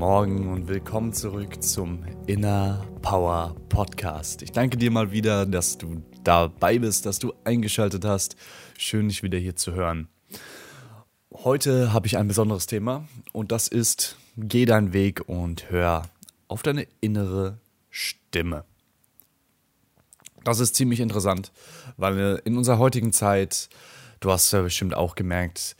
Morgen und willkommen zurück zum Inner Power Podcast. Ich danke dir mal wieder, dass du dabei bist, dass du eingeschaltet hast. Schön, dich wieder hier zu hören. Heute habe ich ein besonderes Thema und das ist, geh deinen Weg und hör auf deine innere Stimme. Das ist ziemlich interessant, weil in unserer heutigen Zeit, du hast ja bestimmt auch gemerkt,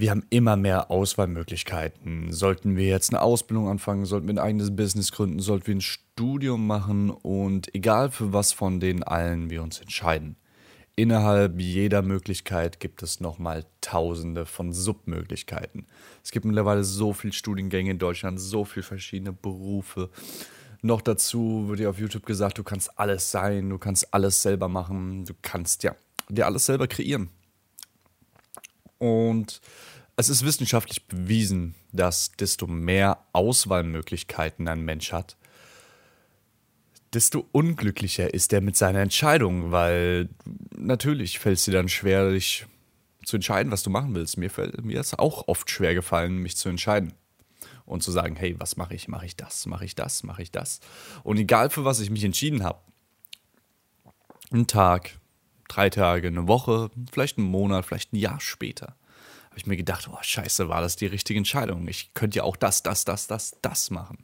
wir haben immer mehr Auswahlmöglichkeiten. Sollten wir jetzt eine Ausbildung anfangen, sollten wir ein eigenes Business gründen, sollten wir ein Studium machen und egal für was von den allen wir uns entscheiden. Innerhalb jeder Möglichkeit gibt es nochmal tausende von Submöglichkeiten. Es gibt mittlerweile so viele Studiengänge in Deutschland, so viele verschiedene Berufe. Noch dazu wird dir auf YouTube gesagt, du kannst alles sein, du kannst alles selber machen, du kannst ja dir alles selber kreieren. Und es ist wissenschaftlich bewiesen, dass desto mehr Auswahlmöglichkeiten ein Mensch hat, desto unglücklicher ist er mit seiner Entscheidung, weil natürlich fällt es dir dann schwer, dich zu entscheiden, was du machen willst. Mir, fällt, mir ist auch oft schwer gefallen, mich zu entscheiden und zu sagen, hey, was mache ich? Mache ich das? Mache ich das? Mache ich das? Und egal für was ich mich entschieden habe, ein Tag, drei Tage, eine Woche, vielleicht einen Monat, vielleicht ein Jahr später, habe ich mir gedacht, oh scheiße, war das die richtige Entscheidung? Ich könnte ja auch das, das, das, das, das machen.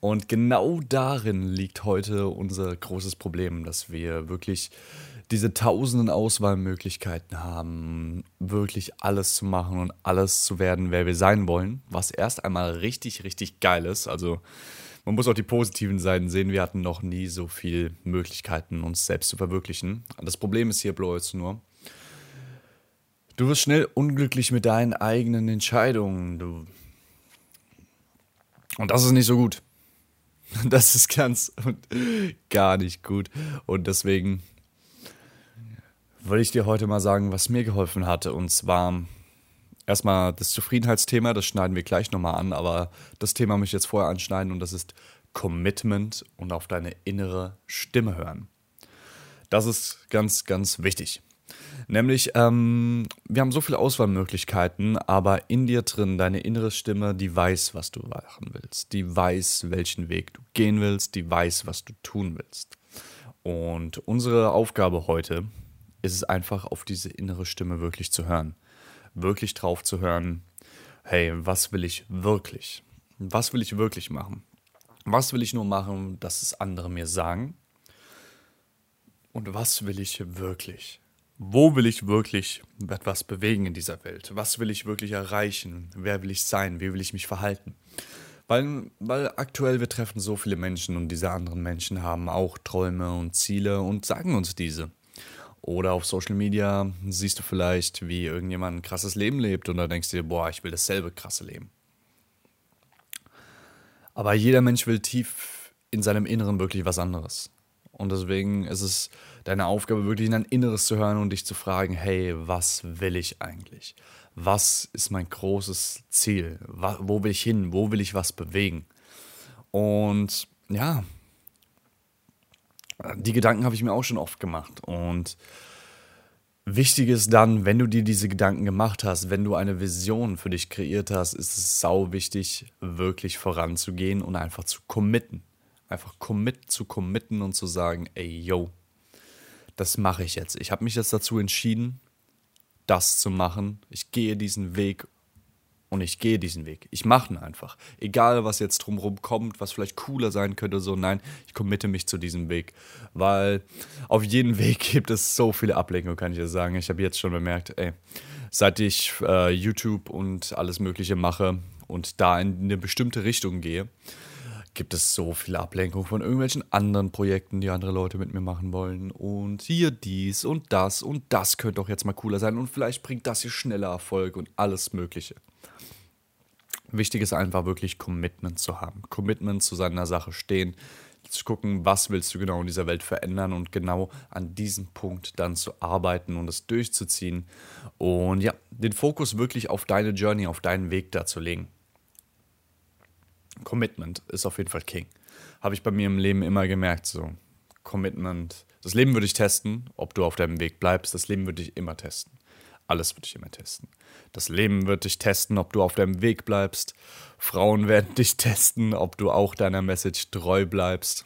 Und genau darin liegt heute unser großes Problem, dass wir wirklich diese tausenden Auswahlmöglichkeiten haben, wirklich alles zu machen und alles zu werden, wer wir sein wollen, was erst einmal richtig, richtig geil ist. Also man muss auch die positiven Seiten sehen. Wir hatten noch nie so viele Möglichkeiten, uns selbst zu verwirklichen. Das Problem ist hier bloß nur, Du wirst schnell unglücklich mit deinen eigenen Entscheidungen. Du und das ist nicht so gut. Das ist ganz und gar nicht gut. Und deswegen will ich dir heute mal sagen, was mir geholfen hatte. Und zwar erstmal das Zufriedenheitsthema, das schneiden wir gleich nochmal an, aber das Thema möchte ich jetzt vorher anschneiden und das ist Commitment und auf deine innere Stimme hören. Das ist ganz, ganz wichtig. Nämlich, ähm, wir haben so viele Auswahlmöglichkeiten, aber in dir drin, deine innere Stimme, die weiß, was du machen willst. Die weiß, welchen Weg du gehen willst. Die weiß, was du tun willst. Und unsere Aufgabe heute ist es einfach, auf diese innere Stimme wirklich zu hören. Wirklich drauf zu hören, hey, was will ich wirklich? Was will ich wirklich machen? Was will ich nur machen, dass es andere mir sagen? Und was will ich wirklich? Wo will ich wirklich etwas bewegen in dieser Welt? Was will ich wirklich erreichen? Wer will ich sein? Wie will ich mich verhalten? Weil, weil aktuell wir treffen so viele Menschen und diese anderen Menschen haben auch Träume und Ziele und sagen uns diese. Oder auf Social Media siehst du vielleicht, wie irgendjemand ein krasses Leben lebt und da denkst du dir, boah, ich will dasselbe krasse Leben. Aber jeder Mensch will tief in seinem Inneren wirklich was anderes. Und deswegen ist es deine Aufgabe, wirklich in dein Inneres zu hören und dich zu fragen, hey, was will ich eigentlich? Was ist mein großes Ziel? Wo will ich hin? Wo will ich was bewegen? Und ja, die Gedanken habe ich mir auch schon oft gemacht. Und wichtig ist dann, wenn du dir diese Gedanken gemacht hast, wenn du eine Vision für dich kreiert hast, ist es sau wichtig, wirklich voranzugehen und einfach zu committen. Einfach commit zu committen und zu sagen, ey, yo, das mache ich jetzt. Ich habe mich jetzt dazu entschieden, das zu machen. Ich gehe diesen Weg und ich gehe diesen Weg. Ich mache ihn einfach. Egal, was jetzt drumherum kommt, was vielleicht cooler sein könnte, so nein, ich committe mich zu diesem Weg. Weil auf jedem Weg gibt es so viele Ablenkungen, kann ich ja sagen. Ich habe jetzt schon bemerkt, ey, seit ich äh, YouTube und alles Mögliche mache und da in eine bestimmte Richtung gehe, gibt es so viele Ablenkungen von irgendwelchen anderen Projekten, die andere Leute mit mir machen wollen. Und hier dies und das und das könnte doch jetzt mal cooler sein. Und vielleicht bringt das hier schneller Erfolg und alles Mögliche. Wichtig ist einfach wirklich Commitment zu haben. Commitment zu seiner Sache stehen, zu gucken, was willst du genau in dieser Welt verändern und genau an diesem Punkt dann zu arbeiten und es durchzuziehen. Und ja, den Fokus wirklich auf deine Journey, auf deinen Weg da zu legen. Commitment ist auf jeden Fall King. Habe ich bei mir im Leben immer gemerkt, so. Commitment. Das Leben würde ich testen, ob du auf deinem Weg bleibst. Das Leben würde ich immer testen. Alles würde ich immer testen. Das Leben wird dich testen, ob du auf deinem Weg bleibst. Frauen werden dich testen, ob du auch deiner Message treu bleibst.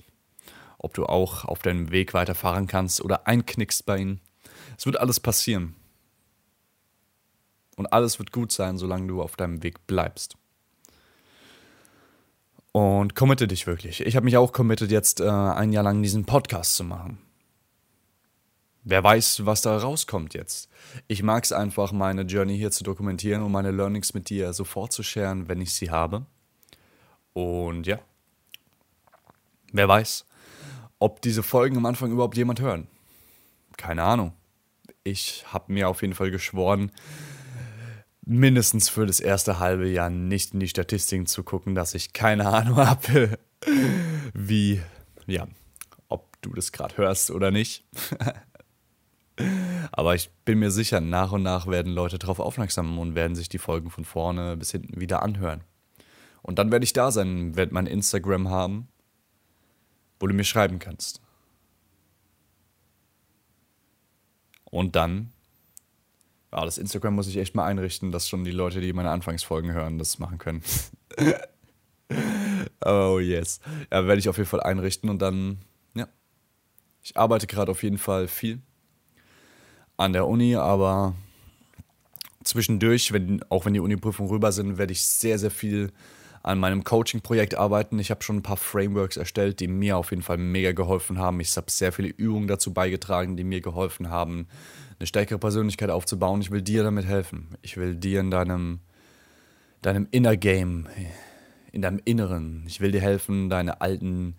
Ob du auch auf deinem Weg weiterfahren kannst oder einknickst bei ihnen. Es wird alles passieren. Und alles wird gut sein, solange du auf deinem Weg bleibst. Und committe dich wirklich. Ich habe mich auch committed, jetzt äh, ein Jahr lang diesen Podcast zu machen. Wer weiß, was da rauskommt jetzt. Ich mag es einfach, meine Journey hier zu dokumentieren und meine Learnings mit dir sofort zu sharen, wenn ich sie habe. Und ja, wer weiß, ob diese Folgen am Anfang überhaupt jemand hören. Keine Ahnung. Ich habe mir auf jeden Fall geschworen, mindestens für das erste halbe Jahr nicht in die Statistiken zu gucken, dass ich keine Ahnung habe, wie, ja, ob du das gerade hörst oder nicht. Aber ich bin mir sicher, nach und nach werden Leute darauf aufmerksam und werden sich die Folgen von vorne bis hinten wieder anhören. Und dann werde ich da sein, werde mein Instagram haben, wo du mir schreiben kannst. Und dann, ja, das Instagram muss ich echt mal einrichten, dass schon die Leute, die meine Anfangsfolgen hören, das machen können. oh yes. Ja, werde ich auf jeden Fall einrichten und dann, ja. Ich arbeite gerade auf jeden Fall viel an der Uni, aber zwischendurch, wenn, auch wenn die Uni-Prüfungen rüber sind, werde ich sehr, sehr viel an meinem Coaching-Projekt arbeiten. Ich habe schon ein paar Frameworks erstellt, die mir auf jeden Fall mega geholfen haben. Ich habe sehr viele Übungen dazu beigetragen, die mir geholfen haben, eine stärkere Persönlichkeit aufzubauen. Ich will dir damit helfen. Ich will dir in deinem, deinem Inner Game, in deinem Inneren, ich will dir helfen, deine alten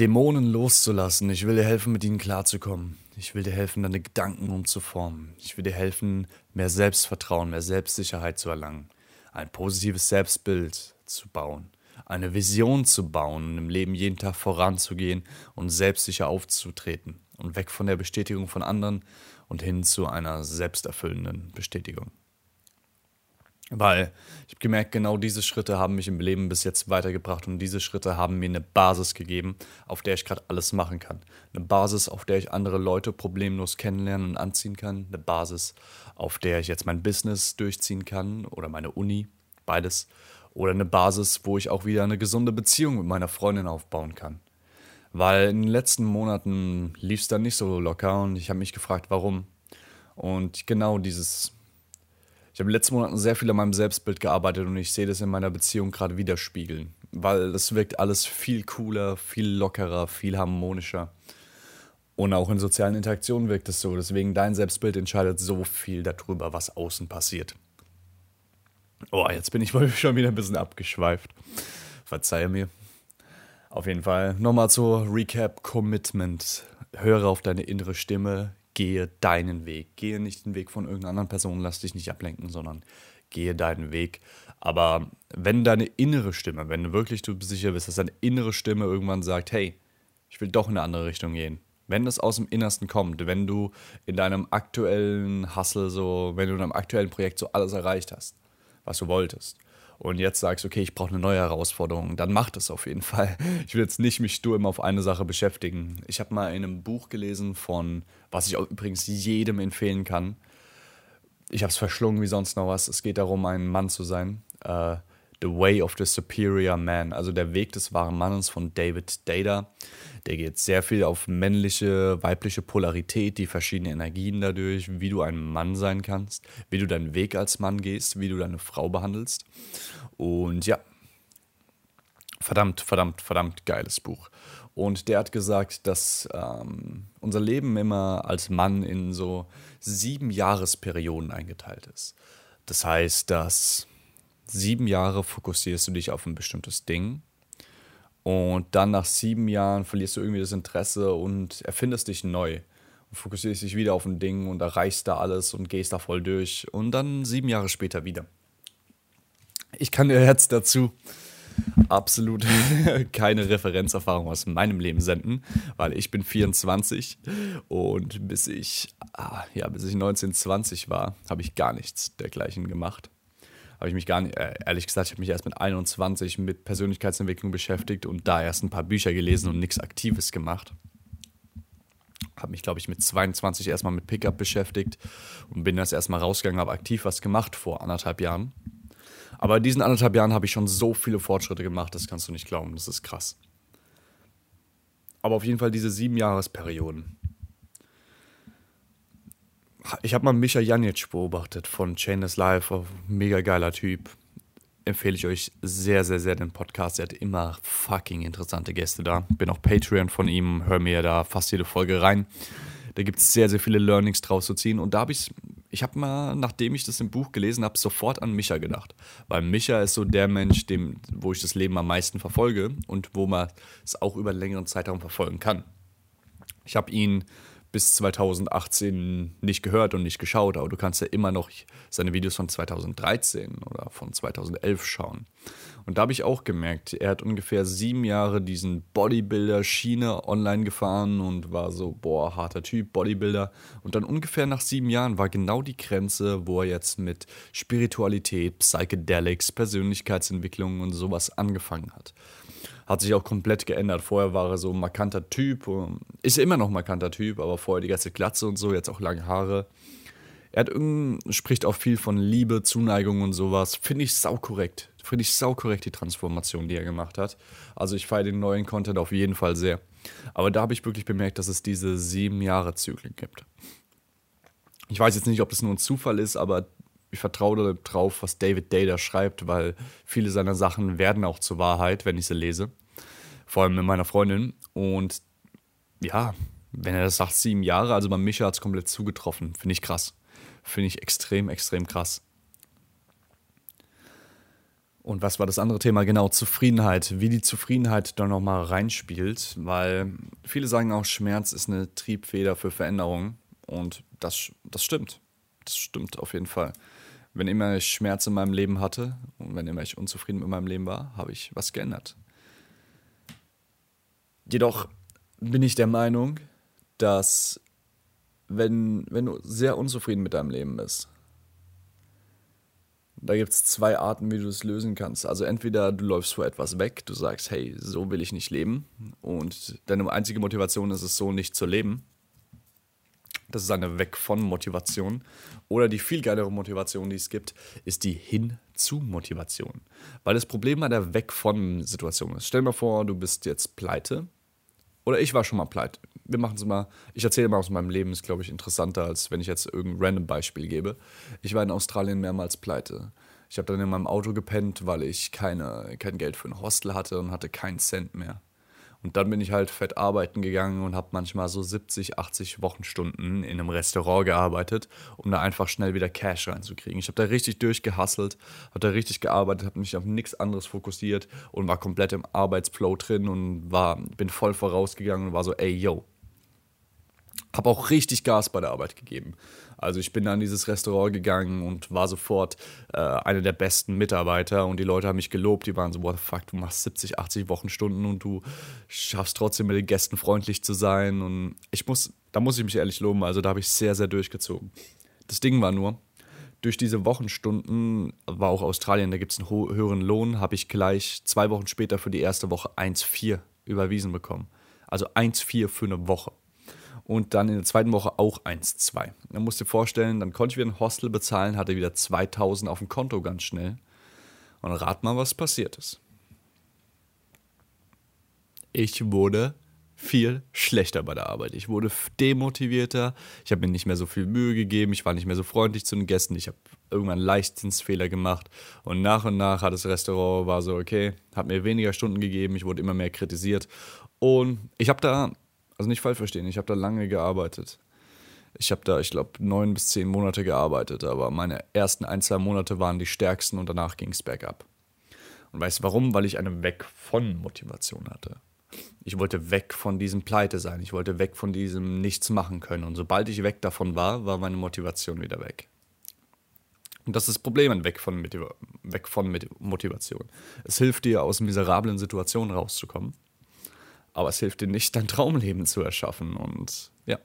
Dämonen loszulassen. Ich will dir helfen, mit ihnen klarzukommen. Ich will dir helfen, deine Gedanken umzuformen. Ich will dir helfen, mehr Selbstvertrauen, mehr Selbstsicherheit zu erlangen. Ein positives Selbstbild zu bauen. Eine Vision zu bauen und im Leben jeden Tag voranzugehen und selbstsicher aufzutreten. Und weg von der Bestätigung von anderen und hin zu einer selbsterfüllenden Bestätigung. Weil ich habe gemerkt, genau diese Schritte haben mich im Leben bis jetzt weitergebracht und diese Schritte haben mir eine Basis gegeben, auf der ich gerade alles machen kann. Eine Basis, auf der ich andere Leute problemlos kennenlernen und anziehen kann. Eine Basis, auf der ich jetzt mein Business durchziehen kann oder meine Uni, beides. Oder eine Basis, wo ich auch wieder eine gesunde Beziehung mit meiner Freundin aufbauen kann. Weil in den letzten Monaten lief es dann nicht so locker und ich habe mich gefragt, warum. Und genau dieses ich habe in den letzten Monaten sehr viel an meinem Selbstbild gearbeitet und ich sehe das in meiner Beziehung gerade widerspiegeln. Weil es wirkt alles viel cooler, viel lockerer, viel harmonischer. Und auch in sozialen Interaktionen wirkt es so. Deswegen dein Selbstbild entscheidet so viel darüber, was außen passiert. Oh, jetzt bin ich wohl schon wieder ein bisschen abgeschweift. Verzeihe mir. Auf jeden Fall nochmal zur Recap Commitment. Höre auf deine innere Stimme, gehe deinen Weg. Gehe nicht den Weg von irgendeiner anderen Person, lass dich nicht ablenken, sondern gehe deinen Weg. Aber wenn deine innere Stimme, wenn du wirklich du sicher bist, dass deine innere Stimme irgendwann sagt, hey, ich will doch in eine andere Richtung gehen. Wenn das aus dem Innersten kommt, wenn du in deinem aktuellen Hustle so, wenn du in deinem aktuellen Projekt so alles erreicht hast, was du wolltest, und jetzt sagst, okay, ich brauche eine neue Herausforderung, dann mach das auf jeden Fall. Ich will jetzt nicht mich stur immer auf eine Sache beschäftigen. Ich habe mal in einem Buch gelesen von, was ich auch übrigens jedem empfehlen kann. Ich habe es verschlungen wie sonst noch was. Es geht darum, ein Mann zu sein. Uh, the Way of the Superior Man, also der Weg des wahren Mannes von David Data. Der geht sehr viel auf männliche, weibliche Polarität, die verschiedenen Energien dadurch, wie du ein Mann sein kannst, wie du deinen Weg als Mann gehst, wie du deine Frau behandelst. Und ja, verdammt, verdammt, verdammt geiles Buch. Und der hat gesagt, dass ähm, unser Leben immer als Mann in so sieben Jahresperioden eingeteilt ist. Das heißt, dass sieben Jahre fokussierst du dich auf ein bestimmtes Ding und dann nach sieben Jahren verlierst du irgendwie das Interesse und erfindest dich neu. Und fokussierst dich wieder auf ein Ding und erreichst da alles und gehst da voll durch. Und dann sieben Jahre später wieder. Ich kann dir jetzt dazu absolut keine Referenzerfahrung aus meinem Leben senden, weil ich bin 24 und bis ich, ah, ja, bis ich 19, 20 war, habe ich gar nichts dergleichen gemacht. Habe ich mich gar nicht, äh, ehrlich gesagt, ich habe mich erst mit 21 mit Persönlichkeitsentwicklung beschäftigt und da erst ein paar Bücher gelesen und nichts Aktives gemacht. Habe mich, glaube ich, mit 22 erstmal mit Pickup beschäftigt und bin das erstmal rausgegangen, habe aktiv was gemacht vor anderthalb Jahren aber in diesen anderthalb Jahren habe ich schon so viele Fortschritte gemacht, das kannst du nicht glauben. Das ist krass. Aber auf jeden Fall diese sieben Jahresperioden. Ich habe mal Micha Janic beobachtet von Chainless Life, mega geiler Typ. Empfehle ich euch sehr, sehr, sehr den Podcast. Er hat immer fucking interessante Gäste da. Bin auch Patreon von ihm, hör mir da fast jede Folge rein. Da gibt es sehr, sehr viele Learnings draus zu ziehen. Und da habe ich ich habe mal, nachdem ich das im Buch gelesen habe, sofort an Micha gedacht. Weil Micha ist so der Mensch, dem, wo ich das Leben am meisten verfolge und wo man es auch über einen längeren Zeitraum verfolgen kann. Ich habe ihn bis 2018 nicht gehört und nicht geschaut, aber du kannst ja immer noch seine Videos von 2013 oder von 2011 schauen. Und da habe ich auch gemerkt, er hat ungefähr sieben Jahre diesen Bodybuilder-Schiene online gefahren und war so, boah, harter Typ, Bodybuilder. Und dann ungefähr nach sieben Jahren war genau die Grenze, wo er jetzt mit Spiritualität, Psychedelics, Persönlichkeitsentwicklung und sowas angefangen hat hat sich auch komplett geändert. Vorher war er so ein markanter Typ, ist immer noch ein markanter Typ, aber vorher die ganze Glatze und so, jetzt auch lange Haare. Er spricht auch viel von Liebe, Zuneigung und sowas. Finde ich sau korrekt. Finde ich sau korrekt, die Transformation, die er gemacht hat. Also ich feiere den neuen Content auf jeden Fall sehr. Aber da habe ich wirklich bemerkt, dass es diese sieben Jahre Zyklen gibt. Ich weiß jetzt nicht, ob das nur ein Zufall ist, aber ich vertraue darauf, was David Day schreibt, weil viele seiner Sachen werden auch zur Wahrheit, wenn ich sie lese. Vor allem mit meiner Freundin. Und ja, wenn er das sagt, sieben Jahre, also bei Micha hat es komplett zugetroffen. Finde ich krass. Finde ich extrem, extrem krass. Und was war das andere Thema? Genau, Zufriedenheit. Wie die Zufriedenheit da nochmal reinspielt, weil viele sagen auch, Schmerz ist eine Triebfeder für Veränderung. Und das, das stimmt. Das stimmt auf jeden Fall wenn immer ich Schmerz in meinem Leben hatte und wenn immer ich unzufrieden mit meinem Leben war, habe ich was geändert. Jedoch bin ich der Meinung, dass wenn, wenn du sehr unzufrieden mit deinem Leben bist, da gibt es zwei Arten, wie du es lösen kannst. Also entweder du läufst vor etwas weg, du sagst, hey, so will ich nicht leben und deine einzige Motivation ist es so, nicht zu leben. Das ist eine Weg von Motivation. Oder die viel geilere Motivation, die es gibt, ist die Hin zu Motivation. Weil das Problem bei der Weg von Situation ist. Stell dir mal vor, du bist jetzt pleite. Oder ich war schon mal pleite. Wir machen es mal. Ich erzähle mal aus meinem Leben, ist glaube ich interessanter, als wenn ich jetzt irgendein random Beispiel gebe. Ich war in Australien mehrmals pleite. Ich habe dann in meinem Auto gepennt, weil ich keine, kein Geld für ein Hostel hatte und hatte keinen Cent mehr. Und dann bin ich halt fett arbeiten gegangen und habe manchmal so 70, 80 Wochenstunden in einem Restaurant gearbeitet, um da einfach schnell wieder Cash reinzukriegen. Ich habe da richtig durchgehustelt, habe da richtig gearbeitet, habe mich auf nichts anderes fokussiert und war komplett im Arbeitsflow drin und war, bin voll vorausgegangen und war so, ey, yo. Habe auch richtig Gas bei der Arbeit gegeben. Also ich bin in dieses Restaurant gegangen und war sofort äh, einer der besten Mitarbeiter und die Leute haben mich gelobt. Die waren so, what the fuck, du machst 70, 80 Wochenstunden und du schaffst trotzdem mit den Gästen freundlich zu sein. Und ich muss, da muss ich mich ehrlich loben, also da habe ich sehr, sehr durchgezogen. Das Ding war nur, durch diese Wochenstunden war auch Australien, da gibt es einen höheren Lohn, habe ich gleich zwei Wochen später für die erste Woche 1,4 überwiesen bekommen. Also 1,4 für eine Woche und dann in der zweiten Woche auch 1,2. Dann musst du dir vorstellen, dann konnte ich wieder ein Hostel bezahlen, hatte wieder 2000 auf dem Konto ganz schnell. Und rat mal, was passiert ist. Ich wurde viel schlechter bei der Arbeit. Ich wurde demotivierter. Ich habe mir nicht mehr so viel Mühe gegeben. Ich war nicht mehr so freundlich zu den Gästen. Ich habe irgendwann Leichtzinsfehler gemacht. Und nach und nach hat das Restaurant war so, okay, hat mir weniger Stunden gegeben. Ich wurde immer mehr kritisiert. Und ich habe da also nicht falsch verstehen, ich habe da lange gearbeitet. Ich habe da, ich glaube, neun bis zehn Monate gearbeitet, aber meine ersten ein, zwei Monate waren die stärksten und danach ging es bergab. Und weißt du warum? Weil ich eine Weg von Motivation hatte. Ich wollte weg von diesem Pleite sein. Ich wollte weg von diesem Nichts machen können. Und sobald ich weg davon war, war meine Motivation wieder weg. Und das ist das Problem weg von, weg von Motivation. Es hilft dir, aus miserablen Situationen rauszukommen, aber es hilft dir nicht, dein Traumleben zu erschaffen und ja,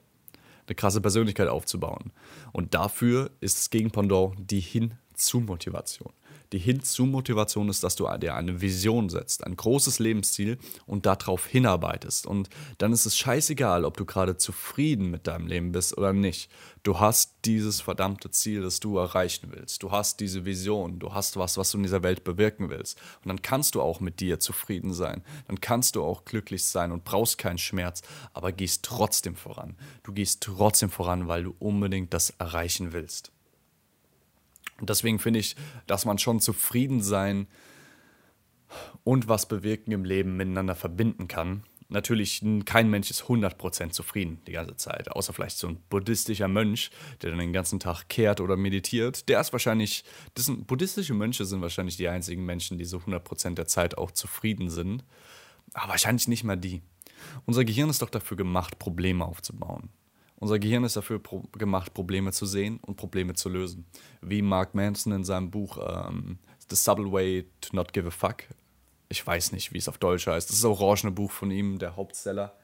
eine krasse Persönlichkeit aufzubauen. Und dafür ist das Gegenpendant die Hin-zu-Motivation. Die Hin-zu-Motivation ist, dass du dir eine Vision setzt, ein großes Lebensziel und darauf hinarbeitest. Und dann ist es scheißegal, ob du gerade zufrieden mit deinem Leben bist oder nicht. Du hast dieses verdammte Ziel, das du erreichen willst. Du hast diese Vision. Du hast was, was du in dieser Welt bewirken willst. Und dann kannst du auch mit dir zufrieden sein. Dann kannst du auch glücklich sein und brauchst keinen Schmerz, aber gehst trotzdem voran. Du gehst trotzdem voran, weil du unbedingt das erreichen willst. Und deswegen finde ich, dass man schon zufrieden sein und was bewirken im Leben miteinander verbinden kann. Natürlich, kein Mensch ist 100% zufrieden die ganze Zeit, außer vielleicht so ein buddhistischer Mönch, der dann den ganzen Tag kehrt oder meditiert. Der ist wahrscheinlich, das sind, buddhistische Mönche sind wahrscheinlich die einzigen Menschen, die so 100% der Zeit auch zufrieden sind. Aber wahrscheinlich nicht mal die. Unser Gehirn ist doch dafür gemacht, Probleme aufzubauen. Unser Gehirn ist dafür pro gemacht, Probleme zu sehen und Probleme zu lösen. Wie Mark Manson in seinem Buch ähm, The Subtle Way to Not Give a Fuck. Ich weiß nicht, wie es auf Deutsch heißt. Das ist das orangene Buch von ihm, der Hauptseller.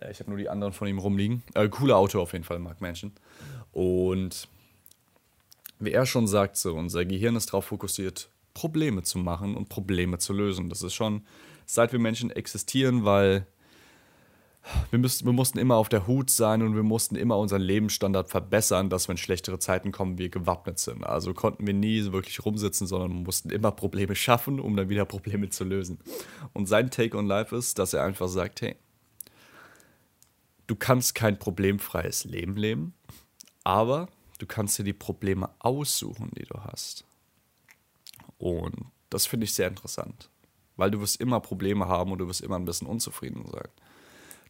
Äh, ich habe nur die anderen von ihm rumliegen. Äh, cooler Autor auf jeden Fall, Mark Manson. Und wie er schon sagt, so, unser Gehirn ist darauf fokussiert, Probleme zu machen und Probleme zu lösen. Das ist schon, seit wir Menschen existieren, weil wir, müssten, wir mussten immer auf der Hut sein und wir mussten immer unseren Lebensstandard verbessern, dass wenn schlechtere Zeiten kommen, wir gewappnet sind. Also konnten wir nie wirklich rumsitzen, sondern mussten immer Probleme schaffen, um dann wieder Probleme zu lösen. Und sein Take on Life ist, dass er einfach sagt, hey, du kannst kein problemfreies Leben leben, aber du kannst dir die Probleme aussuchen, die du hast. Und das finde ich sehr interessant, weil du wirst immer Probleme haben und du wirst immer ein bisschen unzufrieden sein.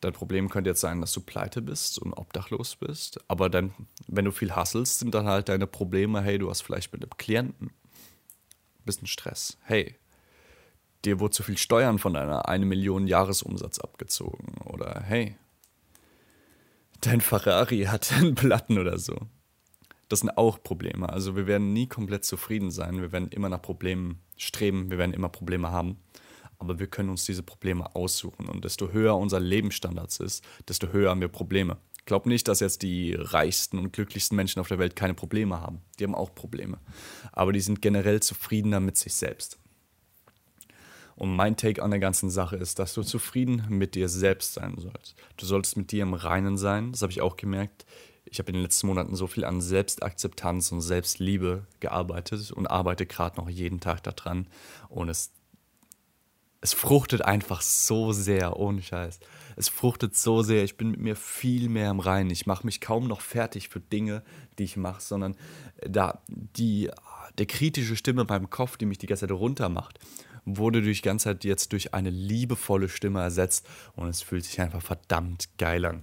Dein Problem könnte jetzt sein, dass du pleite bist und obdachlos bist. Aber dann, wenn du viel hasselst, sind dann halt deine Probleme, hey, du hast vielleicht mit einem Klienten ein bisschen Stress. Hey, dir wurde zu viel Steuern von deiner 1 Million Jahresumsatz abgezogen. Oder hey, dein Ferrari hat einen Platten oder so. Das sind auch Probleme. Also wir werden nie komplett zufrieden sein. Wir werden immer nach Problemen streben. Wir werden immer Probleme haben aber wir können uns diese Probleme aussuchen. Und desto höher unser Lebensstandard ist, desto höher haben wir Probleme. Ich glaube nicht, dass jetzt die reichsten und glücklichsten Menschen auf der Welt keine Probleme haben. Die haben auch Probleme. Aber die sind generell zufriedener mit sich selbst. Und mein Take an der ganzen Sache ist, dass du zufrieden mit dir selbst sein sollst. Du solltest mit dir im Reinen sein. Das habe ich auch gemerkt. Ich habe in den letzten Monaten so viel an Selbstakzeptanz und Selbstliebe gearbeitet und arbeite gerade noch jeden Tag daran. Und es es fruchtet einfach so sehr, ohne Scheiß. Es fruchtet so sehr. Ich bin mit mir viel mehr im Reinen. Ich mache mich kaum noch fertig für Dinge, die ich mache, sondern da die, der kritische Stimme beim Kopf, die mich die ganze Zeit runtermacht, wurde durch die ganze Zeit jetzt durch eine liebevolle Stimme ersetzt und es fühlt sich einfach verdammt geil an.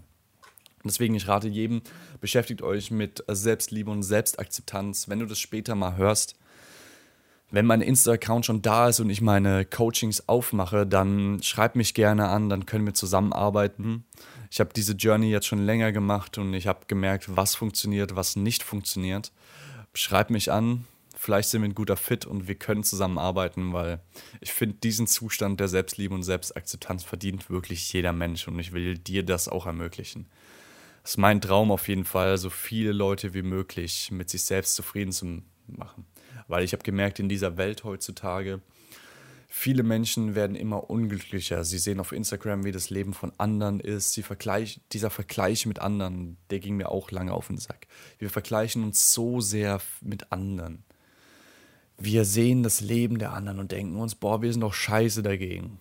Deswegen, ich rate jedem, beschäftigt euch mit Selbstliebe und Selbstakzeptanz. Wenn du das später mal hörst, wenn mein Insta-Account schon da ist und ich meine Coachings aufmache, dann schreib mich gerne an, dann können wir zusammenarbeiten. Ich habe diese Journey jetzt schon länger gemacht und ich habe gemerkt, was funktioniert, was nicht funktioniert. Schreib mich an, vielleicht sind wir ein guter Fit und wir können zusammenarbeiten, weil ich finde, diesen Zustand der Selbstliebe und Selbstakzeptanz verdient wirklich jeder Mensch und ich will dir das auch ermöglichen. Es ist mein Traum auf jeden Fall, so viele Leute wie möglich mit sich selbst zufrieden zu machen. Weil ich habe gemerkt, in dieser Welt heutzutage, viele Menschen werden immer unglücklicher. Sie sehen auf Instagram, wie das Leben von anderen ist. Sie vergleich, dieser Vergleich mit anderen, der ging mir auch lange auf den Sack. Wir vergleichen uns so sehr mit anderen. Wir sehen das Leben der anderen und denken uns, boah, wir sind doch scheiße dagegen.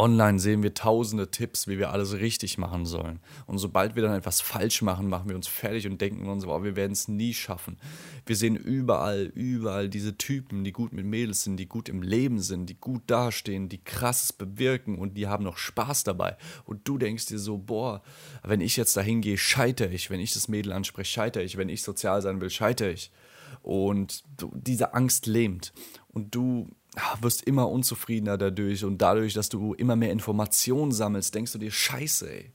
Online sehen wir tausende Tipps, wie wir alles richtig machen sollen. Und sobald wir dann etwas falsch machen, machen wir uns fertig und denken uns, wow, wir werden es nie schaffen. Wir sehen überall, überall diese Typen, die gut mit Mädels sind, die gut im Leben sind, die gut dastehen, die krasses bewirken und die haben noch Spaß dabei. Und du denkst dir so, boah, wenn ich jetzt dahin gehe, scheitere ich. Wenn ich das Mädel anspreche, scheitere ich. Wenn ich sozial sein will, scheitere ich. Und diese Angst lähmt. Und du wirst immer unzufriedener dadurch und dadurch, dass du immer mehr Informationen sammelst, denkst du dir, scheiße, ey.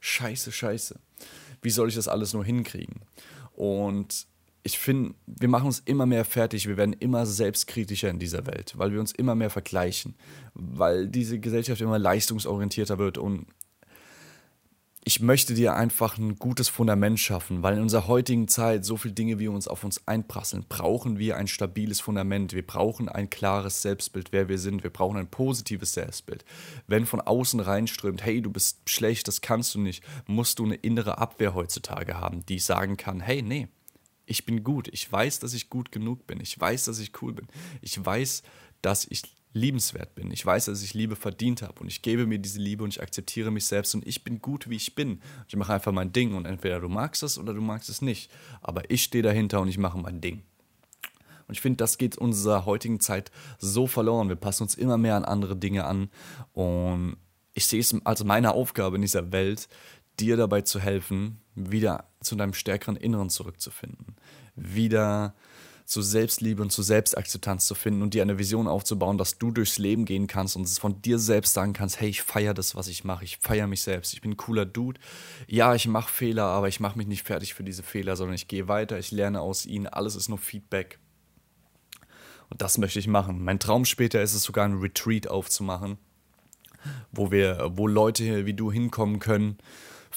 Scheiße, scheiße. Wie soll ich das alles nur hinkriegen? Und ich finde, wir machen uns immer mehr fertig, wir werden immer selbstkritischer in dieser Welt, weil wir uns immer mehr vergleichen, weil diese Gesellschaft immer leistungsorientierter wird und ich möchte dir einfach ein gutes Fundament schaffen, weil in unserer heutigen Zeit so viele Dinge wie uns auf uns einprasseln, brauchen wir ein stabiles Fundament. Wir brauchen ein klares Selbstbild, wer wir sind. Wir brauchen ein positives Selbstbild. Wenn von außen reinströmt, hey, du bist schlecht, das kannst du nicht, musst du eine innere Abwehr heutzutage haben, die sagen kann, hey, nee, ich bin gut. Ich weiß, dass ich gut genug bin. Ich weiß, dass ich cool bin. Ich weiß, dass ich liebenswert bin. Ich weiß, dass ich Liebe verdient habe und ich gebe mir diese Liebe und ich akzeptiere mich selbst und ich bin gut, wie ich bin. Ich mache einfach mein Ding und entweder du magst es oder du magst es nicht. Aber ich stehe dahinter und ich mache mein Ding. Und ich finde, das geht unserer heutigen Zeit so verloren. Wir passen uns immer mehr an andere Dinge an und ich sehe es als meine Aufgabe in dieser Welt, dir dabei zu helfen, wieder zu deinem stärkeren Inneren zurückzufinden. Wieder zu Selbstliebe und zu Selbstakzeptanz zu finden und dir eine Vision aufzubauen, dass du durchs Leben gehen kannst und es von dir selbst sagen kannst, hey, ich feiere das, was ich mache, ich feiere mich selbst, ich bin ein cooler Dude. Ja, ich mache Fehler, aber ich mache mich nicht fertig für diese Fehler, sondern ich gehe weiter, ich lerne aus ihnen, alles ist nur Feedback. Und das möchte ich machen. Mein Traum später ist es sogar ein Retreat aufzumachen, wo wir, wo Leute wie du hinkommen können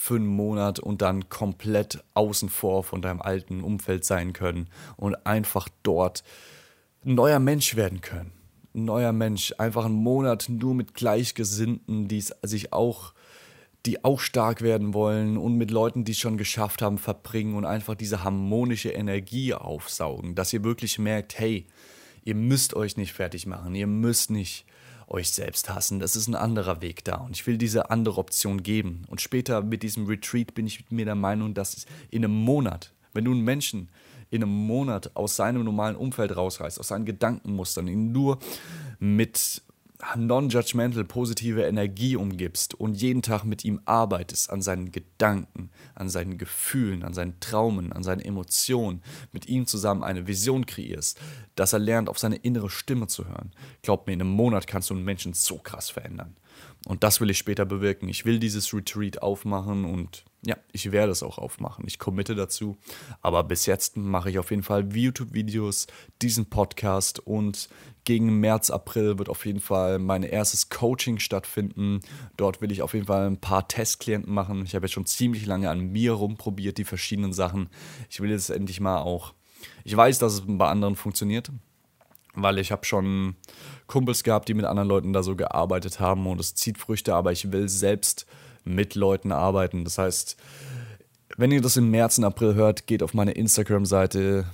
für einen Monat und dann komplett außen vor von deinem alten Umfeld sein können und einfach dort ein neuer Mensch werden können. Ein neuer Mensch, einfach einen Monat nur mit Gleichgesinnten, die sich auch die auch stark werden wollen und mit Leuten, die es schon geschafft haben, verbringen und einfach diese harmonische Energie aufsaugen, dass ihr wirklich merkt, hey, ihr müsst euch nicht fertig machen, ihr müsst nicht euch selbst hassen. Das ist ein anderer Weg da und ich will diese andere Option geben. Und später mit diesem Retreat bin ich mir der Meinung, dass in einem Monat, wenn du einen Menschen in einem Monat aus seinem normalen Umfeld rausreißt, aus seinen Gedankenmustern, ihn nur mit non-judgmental positive Energie umgibst und jeden Tag mit ihm arbeitest an seinen Gedanken, an seinen Gefühlen, an seinen Traumen, an seinen Emotionen, mit ihm zusammen eine Vision kreierst, dass er lernt, auf seine innere Stimme zu hören. Glaub mir, in einem Monat kannst du einen Menschen so krass verändern. Und das will ich später bewirken. Ich will dieses Retreat aufmachen und ja, ich werde es auch aufmachen. Ich committe dazu. Aber bis jetzt mache ich auf jeden Fall YouTube-Videos, diesen Podcast und gegen März, April wird auf jeden Fall mein erstes Coaching stattfinden. Dort will ich auf jeden Fall ein paar Testklienten machen. Ich habe jetzt schon ziemlich lange an mir rumprobiert, die verschiedenen Sachen. Ich will jetzt endlich mal auch. Ich weiß, dass es bei anderen funktioniert, weil ich habe schon Kumpels gehabt, die mit anderen Leuten da so gearbeitet haben und es zieht Früchte, aber ich will selbst mit Leuten arbeiten. Das heißt, wenn ihr das im März und April hört, geht auf meine Instagram-Seite,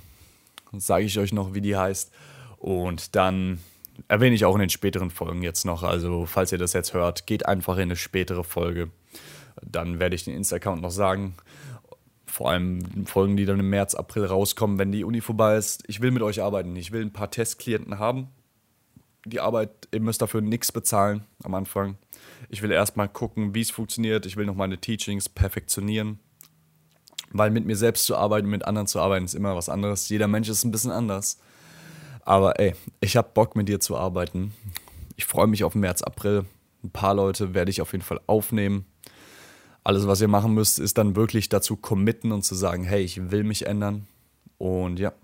sage ich euch noch, wie die heißt. Und dann erwähne ich auch in den späteren Folgen jetzt noch. Also, falls ihr das jetzt hört, geht einfach in eine spätere Folge. Dann werde ich den Insta-Account noch sagen. Vor allem Folgen, die dann im März, April rauskommen, wenn die Uni vorbei ist. Ich will mit euch arbeiten. Ich will ein paar Testklienten haben. Die Arbeit, ihr müsst dafür nichts bezahlen am Anfang. Ich will erstmal gucken, wie es funktioniert. Ich will noch meine Teachings perfektionieren. Weil mit mir selbst zu arbeiten, mit anderen zu arbeiten, ist immer was anderes. Jeder Mensch ist ein bisschen anders. Aber ey, ich habe Bock mit dir zu arbeiten. Ich freue mich auf März, April. Ein paar Leute werde ich auf jeden Fall aufnehmen. Alles, was ihr machen müsst, ist dann wirklich dazu committen und zu sagen, hey, ich will mich ändern. Und ja,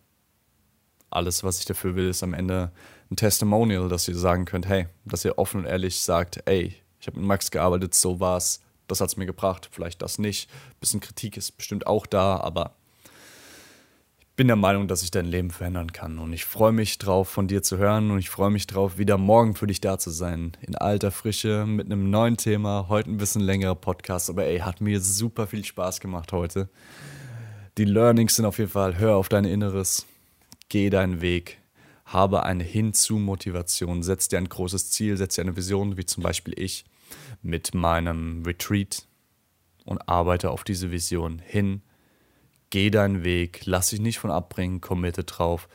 alles, was ich dafür will, ist am Ende ein Testimonial, dass ihr sagen könnt, hey, dass ihr offen und ehrlich sagt, ey, ich habe mit Max gearbeitet, so war's, das hat es mir gebracht, vielleicht das nicht. Ein bisschen Kritik ist bestimmt auch da, aber bin der Meinung, dass ich dein Leben verändern kann. Und ich freue mich drauf, von dir zu hören. Und ich freue mich drauf, wieder morgen für dich da zu sein. In alter Frische, mit einem neuen Thema. Heute ein bisschen längerer Podcast. Aber ey, hat mir super viel Spaß gemacht heute. Die Learnings sind auf jeden Fall, hör auf dein Inneres. Geh deinen Weg. Habe eine Hinzu-Motivation. Setz dir ein großes Ziel, setz dir eine Vision, wie zum Beispiel ich mit meinem Retreat. Und arbeite auf diese Vision hin geh deinen Weg, lass dich nicht von abbringen, committe drauf.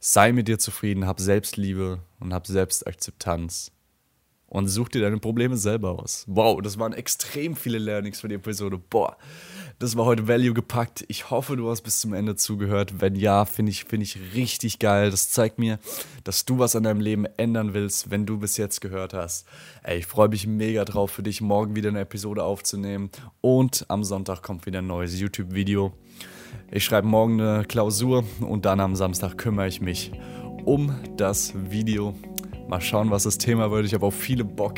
Sei mit dir zufrieden, hab Selbstliebe und hab Selbstakzeptanz. Und such dir deine Probleme selber aus. Wow, das waren extrem viele Learnings für die Episode. Boah, das war heute Value gepackt. Ich hoffe, du hast bis zum Ende zugehört. Wenn ja, finde ich, find ich richtig geil. Das zeigt mir, dass du was an deinem Leben ändern willst, wenn du bis jetzt gehört hast. Ey, ich freue mich mega drauf, für dich morgen wieder eine Episode aufzunehmen. Und am Sonntag kommt wieder ein neues YouTube-Video. Ich schreibe morgen eine Klausur und dann am Samstag kümmere ich mich um das Video. Mal schauen, was das Thema wird. Ich habe auf viele Bock.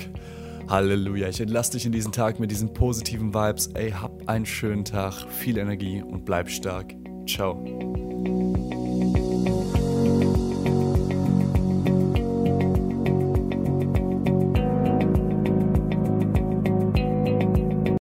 Halleluja. Ich entlasse dich in diesen Tag mit diesen positiven Vibes. Ey, hab einen schönen Tag, viel Energie und bleib stark. Ciao.